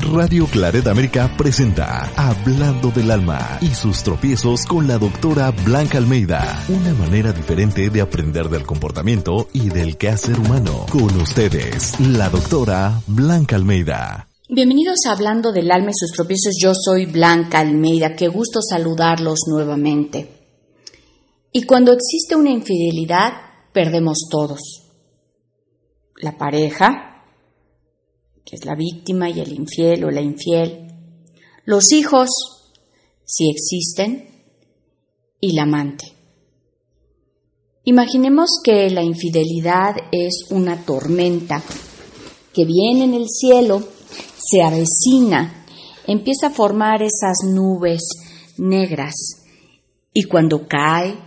Radio Claret América presenta Hablando del Alma y sus tropiezos con la doctora Blanca Almeida. Una manera diferente de aprender del comportamiento y del quehacer humano. Con ustedes, la doctora Blanca Almeida. Bienvenidos a Hablando del Alma y sus tropiezos. Yo soy Blanca Almeida. Qué gusto saludarlos nuevamente. Y cuando existe una infidelidad, perdemos todos. La pareja, que es la víctima y el infiel o la infiel, los hijos, si existen, y la amante. Imaginemos que la infidelidad es una tormenta que viene en el cielo, se avecina, empieza a formar esas nubes negras y cuando cae,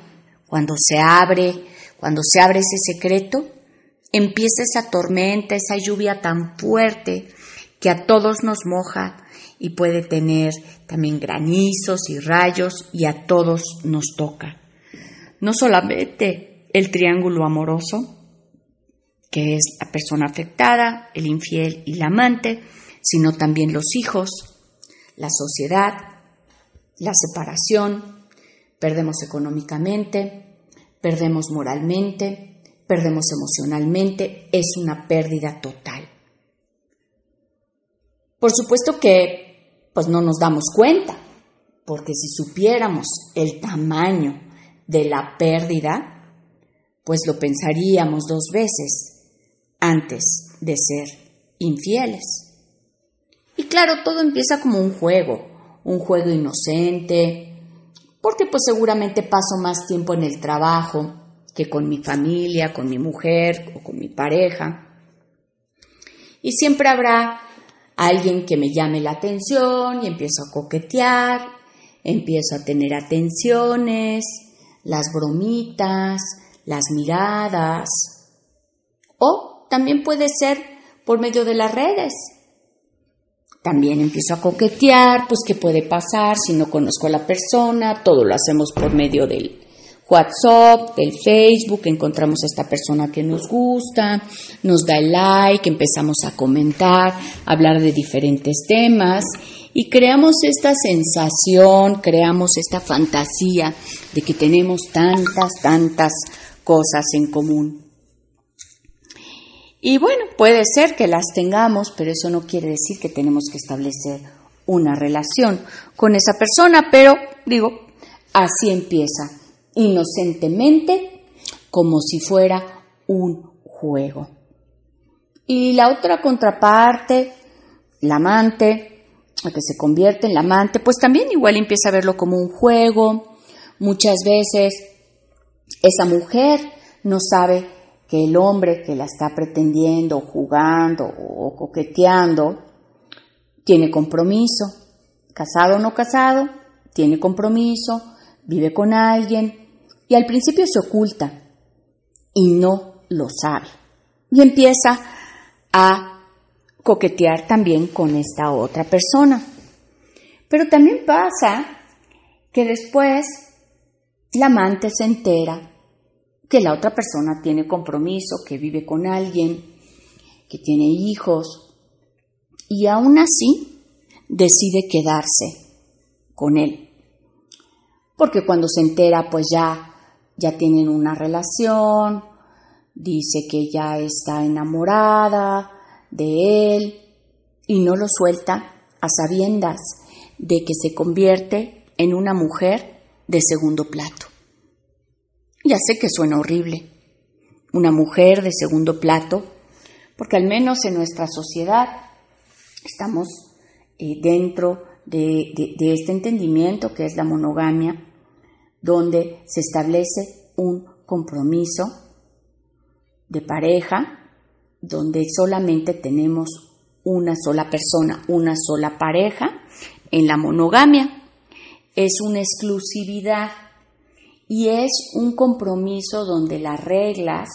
cuando se abre, cuando se abre ese secreto, empieza esa tormenta, esa lluvia tan fuerte que a todos nos moja y puede tener también granizos y rayos y a todos nos toca. No solamente el triángulo amoroso, que es la persona afectada, el infiel y la amante, sino también los hijos, la sociedad, la separación, perdemos económicamente, perdemos moralmente, perdemos emocionalmente, es una pérdida total. Por supuesto que pues no nos damos cuenta, porque si supiéramos el tamaño de la pérdida, pues lo pensaríamos dos veces antes de ser infieles. Y claro, todo empieza como un juego, un juego inocente, porque pues seguramente paso más tiempo en el trabajo, que con mi familia, con mi mujer o con mi pareja. Y siempre habrá alguien que me llame la atención y empiezo a coquetear, empiezo a tener atenciones, las bromitas, las miradas. O también puede ser por medio de las redes. También empiezo a coquetear, pues qué puede pasar si no conozco a la persona, todo lo hacemos por medio del, WhatsApp, del Facebook, encontramos a esta persona que nos gusta, nos da el like, empezamos a comentar, a hablar de diferentes temas y creamos esta sensación, creamos esta fantasía de que tenemos tantas, tantas cosas en común. Y bueno, puede ser que las tengamos, pero eso no quiere decir que tenemos que establecer una relación con esa persona, pero digo, así empieza inocentemente como si fuera un juego. Y la otra contraparte, la amante, la que se convierte en la amante, pues también igual empieza a verlo como un juego. Muchas veces esa mujer no sabe que el hombre que la está pretendiendo, jugando o coqueteando, tiene compromiso. Casado o no casado, tiene compromiso, vive con alguien, y al principio se oculta y no lo sabe. Y empieza a coquetear también con esta otra persona. Pero también pasa que después la amante se entera que la otra persona tiene compromiso, que vive con alguien, que tiene hijos, y aún así decide quedarse con él. Porque cuando se entera, pues ya ya tienen una relación, dice que ya está enamorada de él y no lo suelta a sabiendas de que se convierte en una mujer de segundo plato. Ya sé que suena horrible, una mujer de segundo plato, porque al menos en nuestra sociedad estamos eh, dentro de este entendimiento que es la monogamia, donde se establece un compromiso de pareja, donde solamente tenemos una sola persona, una sola pareja en la monogamia. Es una exclusividad y es un compromiso donde las reglas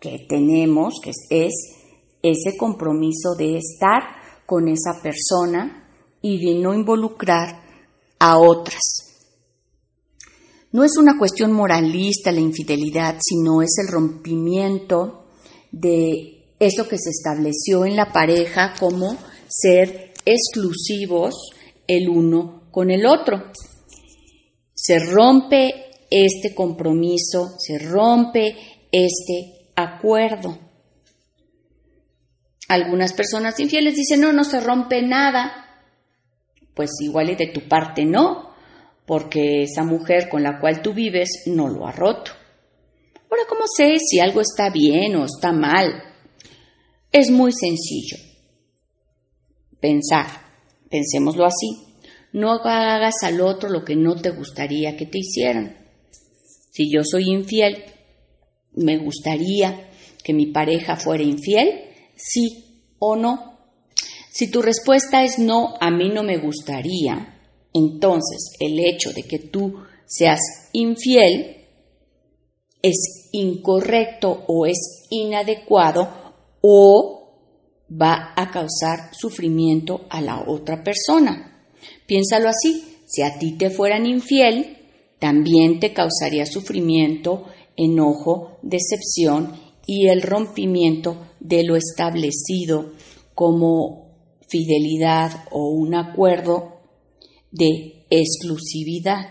que tenemos, que es ese compromiso de estar con esa persona y de no involucrar a otras. No es una cuestión moralista la infidelidad, sino es el rompimiento de eso que se estableció en la pareja como ser exclusivos el uno con el otro. Se rompe este compromiso, se rompe este acuerdo. Algunas personas infieles dicen, no, no se rompe nada. Pues igual y de tu parte no, porque esa mujer con la cual tú vives no lo ha roto. Ahora, ¿cómo sé si algo está bien o está mal? Es muy sencillo. Pensar, pensémoslo así. No hagas al otro lo que no te gustaría que te hicieran. Si yo soy infiel, ¿me gustaría que mi pareja fuera infiel? Sí o no. Si tu respuesta es no, a mí no me gustaría, entonces el hecho de que tú seas infiel es incorrecto o es inadecuado o va a causar sufrimiento a la otra persona. Piénsalo así, si a ti te fueran infiel, también te causaría sufrimiento, enojo, decepción y el rompimiento de lo establecido como fidelidad o un acuerdo de exclusividad.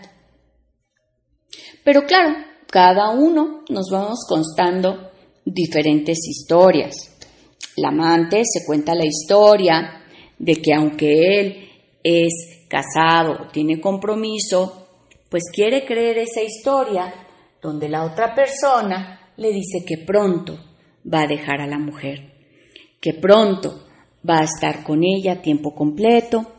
Pero claro, cada uno nos vamos constando diferentes historias. El amante se cuenta la historia de que aunque él es casado, tiene compromiso, pues quiere creer esa historia donde la otra persona le dice que pronto va a dejar a la mujer, que pronto va a estar con ella tiempo completo,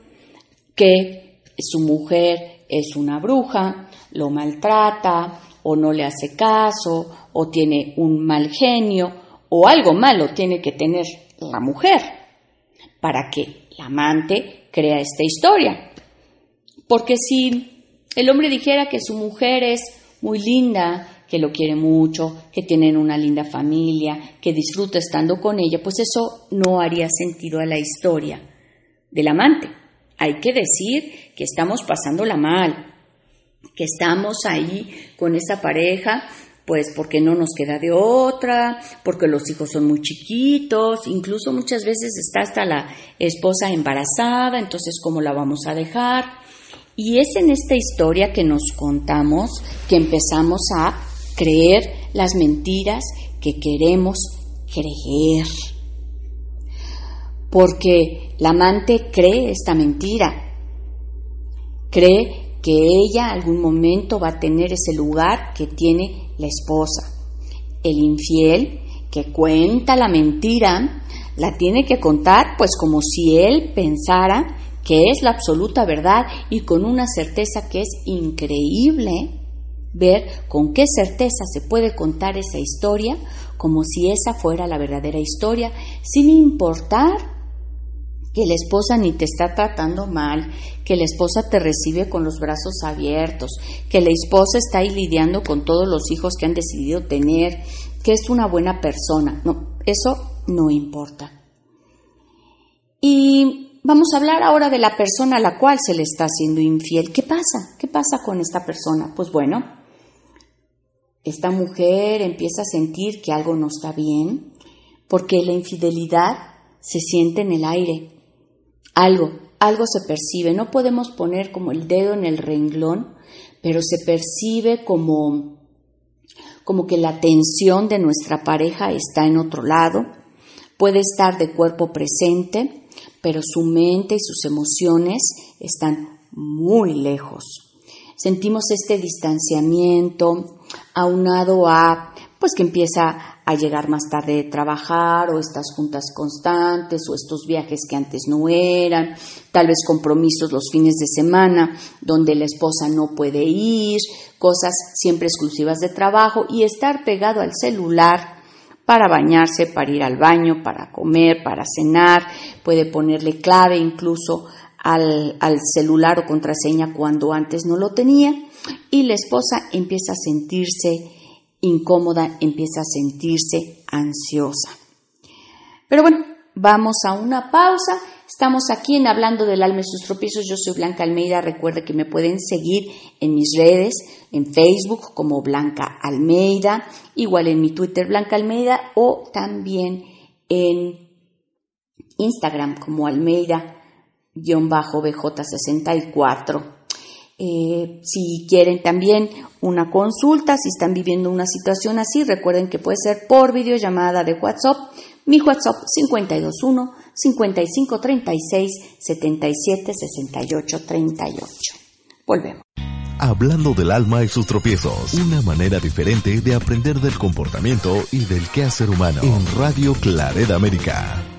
que su mujer es una bruja, lo maltrata o no le hace caso o tiene un mal genio o algo malo tiene que tener la mujer para que la amante crea esta historia. Porque si el hombre dijera que su mujer es muy linda, que lo quiere mucho, que tienen una linda familia, que disfruta estando con ella, pues eso no haría sentido a la historia del amante. Hay que decir que estamos pasándola mal, que estamos ahí con esa pareja, pues porque no nos queda de otra, porque los hijos son muy chiquitos, incluso muchas veces está hasta la esposa embarazada, entonces ¿cómo la vamos a dejar? Y es en esta historia que nos contamos que empezamos a creer las mentiras que queremos creer. Porque la amante cree esta mentira. Cree que ella algún momento va a tener ese lugar que tiene la esposa. El infiel que cuenta la mentira la tiene que contar pues como si él pensara que es la absoluta verdad y con una certeza que es increíble ver con qué certeza se puede contar esa historia como si esa fuera la verdadera historia, sin importar que la esposa ni te está tratando mal, que la esposa te recibe con los brazos abiertos, que la esposa está ahí lidiando con todos los hijos que han decidido tener, que es una buena persona. No, eso no importa. Y Vamos a hablar ahora de la persona a la cual se le está haciendo infiel. ¿Qué pasa? ¿Qué pasa con esta persona? Pues bueno, esta mujer empieza a sentir que algo no está bien porque la infidelidad se siente en el aire. Algo, algo se percibe. No podemos poner como el dedo en el renglón, pero se percibe como como que la atención de nuestra pareja está en otro lado. Puede estar de cuerpo presente, pero su mente y sus emociones están muy lejos. Sentimos este distanciamiento aunado a pues que empieza a llegar más tarde de trabajar o estas juntas constantes o estos viajes que antes no eran, tal vez compromisos los fines de semana donde la esposa no puede ir, cosas siempre exclusivas de trabajo y estar pegado al celular para bañarse, para ir al baño, para comer, para cenar, puede ponerle clave incluso al, al, celular o contraseña cuando antes no lo tenía y la esposa empieza a sentirse incómoda, empieza a sentirse ansiosa. Pero bueno, vamos a una pausa. Estamos aquí en Hablando del alma y sus tropiezos. Yo soy Blanca Almeida. Recuerde que me pueden seguir en mis redes, en Facebook como Blanca Almeida, igual en mi Twitter Blanca Almeida o también en Instagram como Almeida-BJ64. Eh, si quieren también una consulta, si están viviendo una situación así, recuerden que puede ser por videollamada de WhatsApp. Mi WhatsApp 521 5536 77 68 38. Volvemos. Hablando del alma y sus tropiezos, una manera diferente de aprender del comportamiento y del quehacer humano en Radio Claret América.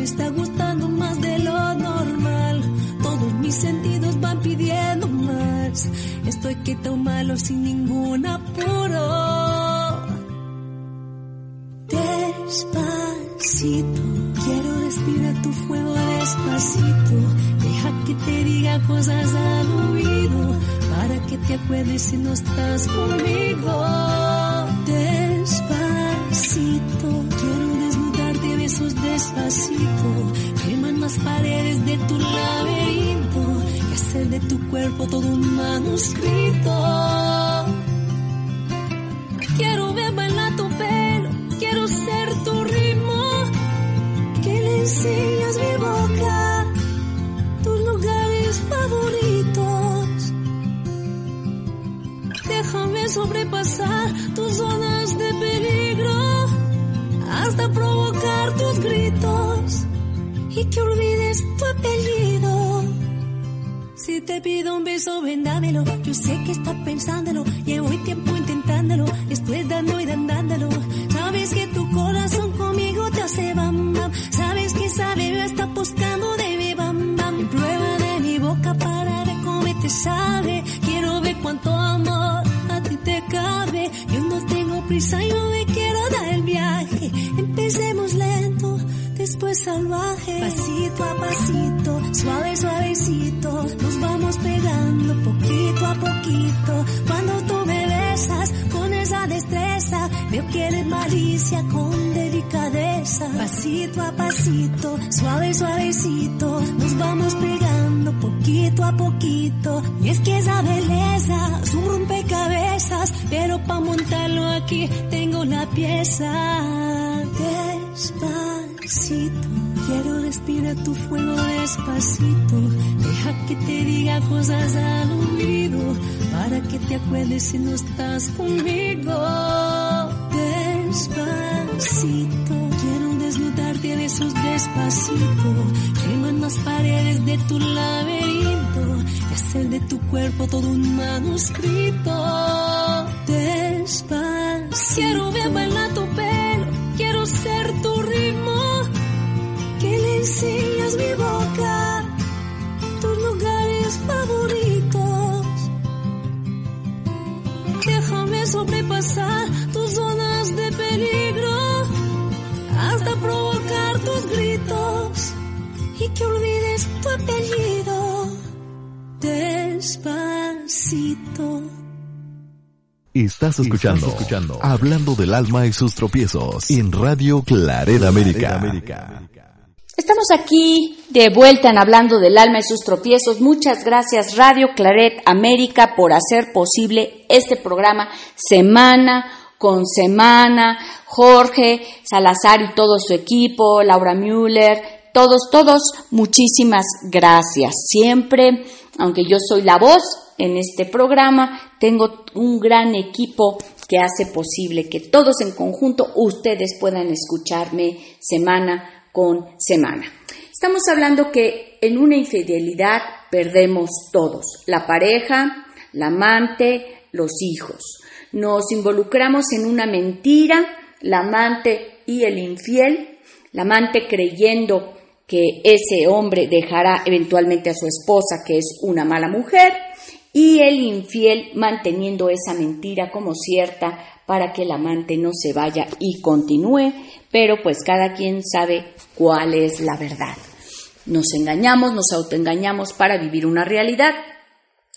Me está gustando más de lo normal. Todos mis sentidos van pidiendo más. Estoy quieto malo sin ningún apuro. Despacito, quiero respirar tu fuego despacito que te diga cosas al oído para que te acuerdes si no estás conmigo. Despacito, despacito, queman las paredes de tu laberinto. Y hacer de tu cuerpo todo un manuscrito. Quiero ver bailar tu pelo, quiero ser tu ritmo, que le enseñas mi boca. Déjame sobrepasar tus zonas de peligro hasta provocar tus gritos y que olvides tu apellido. Si te pido un beso, vendámelo. Yo sé que estás pensándolo. Llevo tiempo intentándolo. Estoy dando y dándolo. Sabes que tu corazón conmigo te hace bam bam. Sabes que esa bebé está buscando de mi bam bam. prueba de mi boca para ver cómo te sabe. Quiero ver cuánto amor te cabe. Yo no tengo prisa, yo Pasito a pasito, suave, suavecito. Nos vamos pegando poquito a poquito. Cuando tú me besas con esa destreza, veo que eres malicia con delicadeza. Pasito a pasito, suave, suavecito. Nos vamos pegando poquito a poquito. Y es que esa belleza es un rompecabezas, pero para montarlo aquí tengo la pieza. Despacito, quiero respirar tu fuego despacito. Deja que te diga cosas al oído, para que te acuerdes si no estás conmigo. Despacito, quiero desnudarte de esos despacito. Queman las paredes de tu laberinto y hacer de tu cuerpo todo un manuscrito. Despacito, quiero ver bailar tu pelo, quiero ser tu ritmo. Enseñas mi boca, tus lugares favoritos. Déjame sobrepasar tus zonas de peligro hasta provocar tus gritos y que olvides tu apellido despacito. Estás escuchando, escuchando Hablando del alma y sus tropiezos en Radio Claret América. Estamos aquí de vuelta en Hablando del alma y sus tropiezos. Muchas gracias Radio Claret América por hacer posible este programa semana con Semana, Jorge Salazar y todo su equipo, Laura Müller, todos, todos, muchísimas gracias. Siempre, aunque yo soy la voz en este programa, tengo un gran equipo que hace posible que todos en conjunto ustedes puedan escucharme semana con semana. Estamos hablando que en una infidelidad perdemos todos, la pareja, la amante, los hijos. Nos involucramos en una mentira, la amante y el infiel, la amante creyendo que ese hombre dejará eventualmente a su esposa, que es una mala mujer, y el infiel manteniendo esa mentira como cierta para que el amante no se vaya y continúe, pero pues cada quien sabe cuál es la verdad. Nos engañamos, nos autoengañamos para vivir una realidad.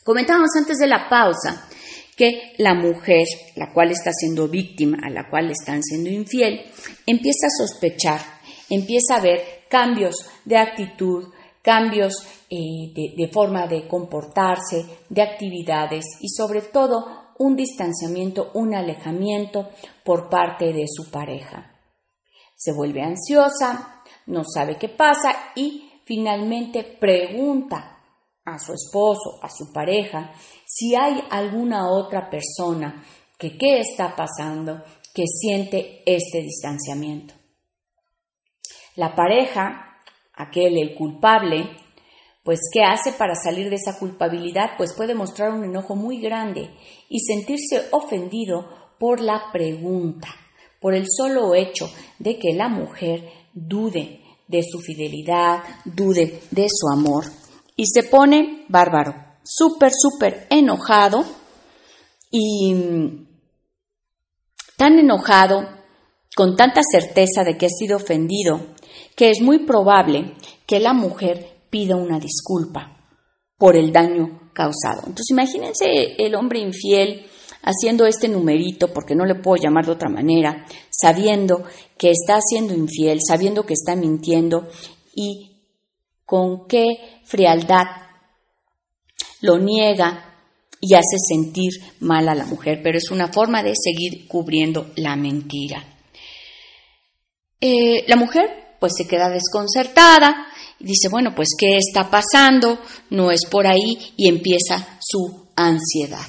Comentábamos antes de la pausa que la mujer, la cual está siendo víctima, a la cual están siendo infiel, empieza a sospechar, empieza a ver cambios de actitud, cambios eh, de, forma de comportarse, de actividades y sobre todo un distanciamiento, un alejamiento por parte de su pareja. Se vuelve ansiosa, no sabe qué pasa y finalmente pregunta a su esposo, a su pareja, si hay alguna otra persona que qué está pasando, que siente este distanciamiento. La pareja aquel, el culpable, pues ¿qué hace para salir de esa culpabilidad? Pues puede mostrar un enojo muy grande y sentirse ofendido por la pregunta, por el solo hecho de que la mujer dude de su fidelidad, dude de su amor y se pone bárbaro, súper, súper enojado y mm, tan enojado, con tanta certeza de que ha sido ofendido, que es muy probable que la mujer pida una disculpa por el daño causado. Entonces imagínense el hombre infiel haciendo este numerito, porque no le puedo llamar de otra manera, sabiendo que está siendo infiel, sabiendo que está mintiendo y con qué frialdad lo niega y hace sentir mal a la mujer, pero es una forma de seguir cubriendo la mentira. Eh, la mujer pues se queda desconcertada y dice, bueno, pues ¿qué está pasando? No es por ahí y empieza su ansiedad.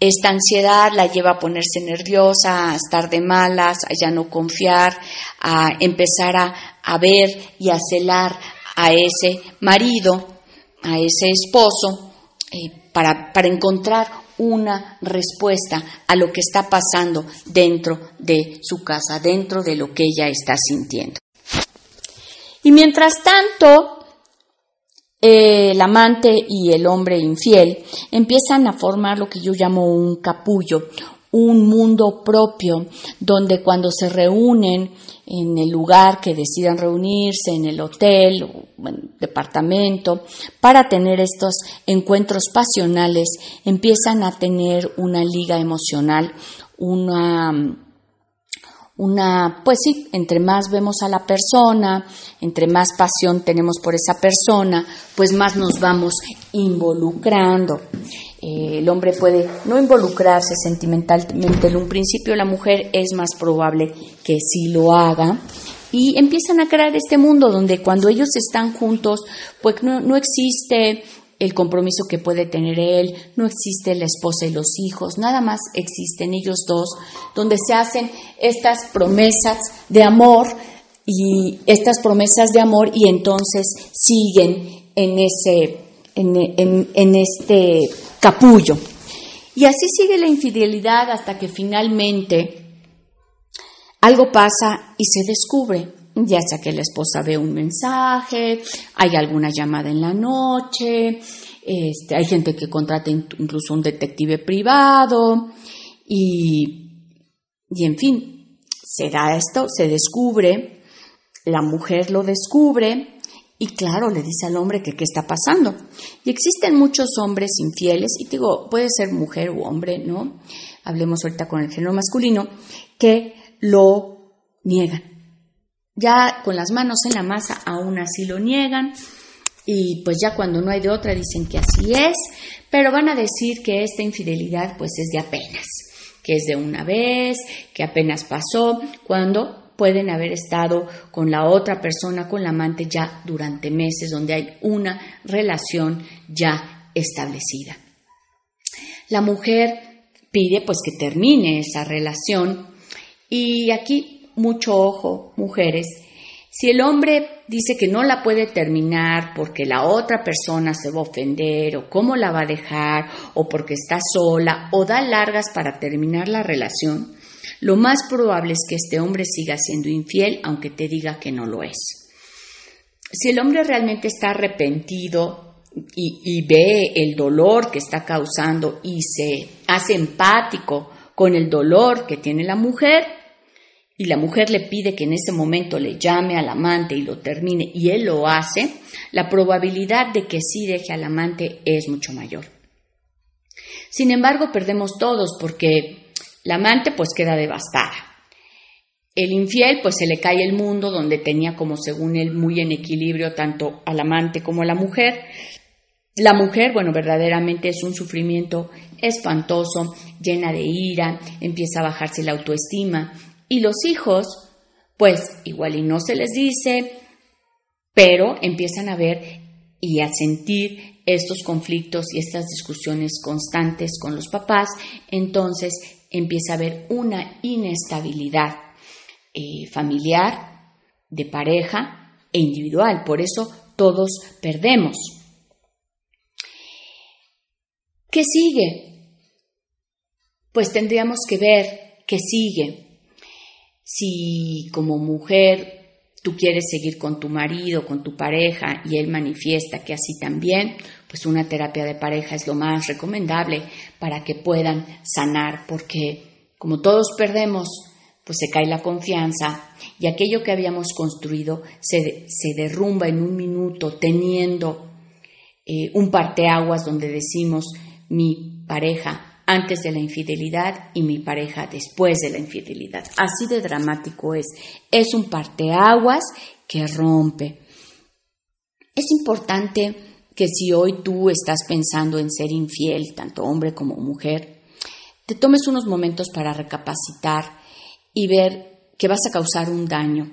Esta ansiedad la lleva a ponerse nerviosa, a estar de malas, a ya no confiar, a empezar a, ver y a celar a ese marido, a ese esposo, eh, para, para encontrar una respuesta a lo que está pasando dentro de su casa, dentro de lo que ella está sintiendo. Y mientras tanto, el amante y el hombre infiel empiezan a formar lo que yo llamo un capullo, un mundo propio, donde cuando se reúnen en el lugar que decidan reunirse, en el hotel o en el departamento, para tener estos encuentros pasionales, empiezan a tener una liga emocional, una una, pues sí, entre más vemos a la persona, entre más pasión tenemos por esa persona, pues más nos vamos involucrando. Eh, el hombre puede no involucrarse sentimentalmente en un principio, la mujer es más probable que sí lo haga. Y empiezan a crear este mundo donde cuando ellos están juntos, pues no, no existe el compromiso que puede tener él, no existe la esposa y los hijos, nada más existen ellos dos, donde se hacen estas promesas de amor y estas promesas de amor y entonces siguen en ese, en, en este capullo. Y así sigue la infidelidad hasta que finalmente algo pasa y se descubre, ya sea que la esposa ve un mensaje, hay alguna llamada en la noche, este, hay gente que contrata incluso un detective privado y, y en fin, se da esto, se descubre, la mujer lo descubre y claro, le dice al hombre que qué está pasando. Y existen muchos hombres infieles, y digo, puede ser mujer u hombre, ¿no? Hablemos ahorita con el género masculino, que lo niegan. Ya con las manos en la masa aún así lo niegan, y pues ya cuando no hay de otra dicen que así es, pero van a decir que esta infidelidad pues es de apenas, que es de una vez, que apenas pasó, cuando pueden haber estado con la otra persona, con la amante ya durante meses, donde hay una relación ya establecida. La mujer pide pues que termine esa relación y aquí mucho ojo, mujeres, si el hombre dice que no la puede terminar porque la otra persona se va a ofender o cómo la va a dejar o porque está sola o da largas para terminar la relación, lo más probable es que este hombre siga siendo infiel aunque te diga que no lo es. Si el hombre realmente está arrepentido y, ve el dolor que está causando y se hace empático con el dolor que tiene la mujer, y la mujer le pide que en ese momento le llame al amante y lo termine y él lo hace, la probabilidad de que sí deje al amante es mucho mayor. Sin embargo, perdemos todos porque la amante pues queda devastada. El infiel pues se le cae el mundo donde tenía como según él muy en equilibrio tanto al amante como a la mujer. La mujer, bueno, verdaderamente es un sufrimiento espantoso, llena de ira, empieza a bajarse la autoestima, y los hijos, pues igual y no se les dice, pero empiezan a ver y a sentir estos conflictos y estas discusiones constantes con los papás, entonces empieza a haber una inestabilidad eh, familiar, de pareja e individual. Por eso todos perdemos. ¿Qué sigue? Pues tendríamos que ver qué sigue. Si como mujer tú quieres seguir con tu marido, con tu pareja y él manifiesta que así también, pues una terapia de pareja es lo más recomendable para que puedan sanar, porque como todos perdemos, pues se cae la confianza y aquello que habíamos construido se, derrumba en un minuto teniendo eh, un parteaguas donde decimos mi pareja antes de la infidelidad y mi pareja después de la infidelidad. Así de dramático es. Es un parteaguas que rompe. Es importante que si hoy tú estás pensando en ser infiel, tanto hombre como mujer, te tomes unos momentos para recapacitar y ver que vas a causar un daño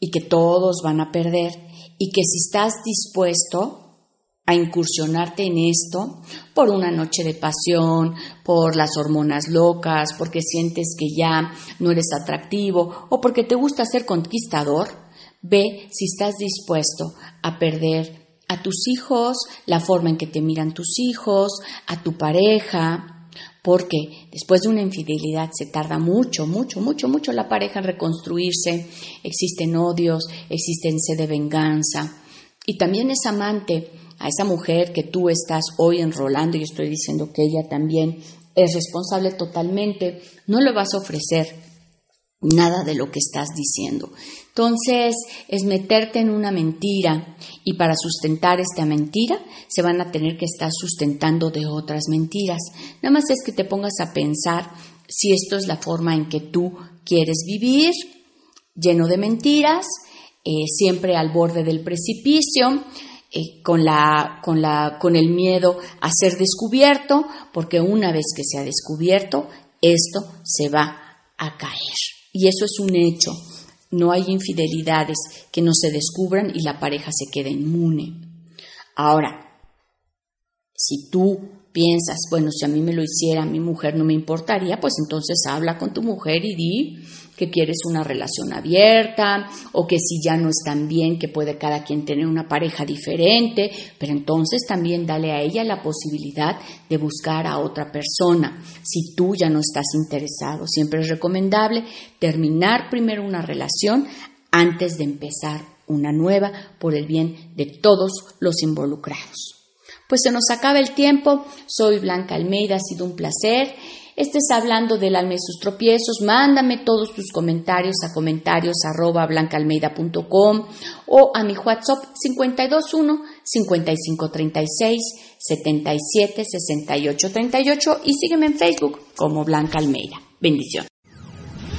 y que todos van a perder y que si estás dispuesto a incursionarte en esto por una noche de pasión, por las hormonas locas, porque sientes que ya no eres atractivo o porque te gusta ser conquistador, ve si estás dispuesto a perder a tus hijos, la forma en que te miran tus hijos, a tu pareja, porque después de una infidelidad se tarda mucho, mucho, mucho, mucho la pareja en reconstruirse, existen odios, existen sed de venganza y también es amante a esa mujer que tú estás hoy enrolando, y estoy diciendo que ella también es responsable totalmente, no le vas a ofrecer nada de lo que estás diciendo. Entonces, es meterte en una mentira y para sustentar esta mentira se van a tener que estar sustentando de otras mentiras. Nada más es que te pongas a pensar si esto es la forma en que tú quieres vivir, lleno de mentiras, eh, siempre al borde del precipicio, eh, con, la, con, el miedo a ser descubierto, porque una vez que se ha descubierto, esto se va a caer. Y eso es un hecho. No hay infidelidades que no se descubran y la pareja se quede inmune. Ahora, si tú piensas, bueno, si a mí me lo hiciera mi mujer no me importaría, pues entonces habla con tu mujer y di que quieres una relación abierta o que si ya no están bien, que puede cada quien tener una pareja diferente, pero entonces también dale a ella la posibilidad de buscar a otra persona. Si tú ya no estás interesado, siempre es recomendable terminar primero una relación antes de empezar una nueva por el bien de todos los involucrados. Pues se nos acaba el tiempo. Soy Blanca Almeida, ha sido un placer estés hablando del alma y sus tropiezos, mándame todos tus comentarios a comentarios arroba blancaalmeida.com o a mi WhatsApp 521 5536 77 68 38 y sígueme en Facebook como Blanca Almeida. Bendición.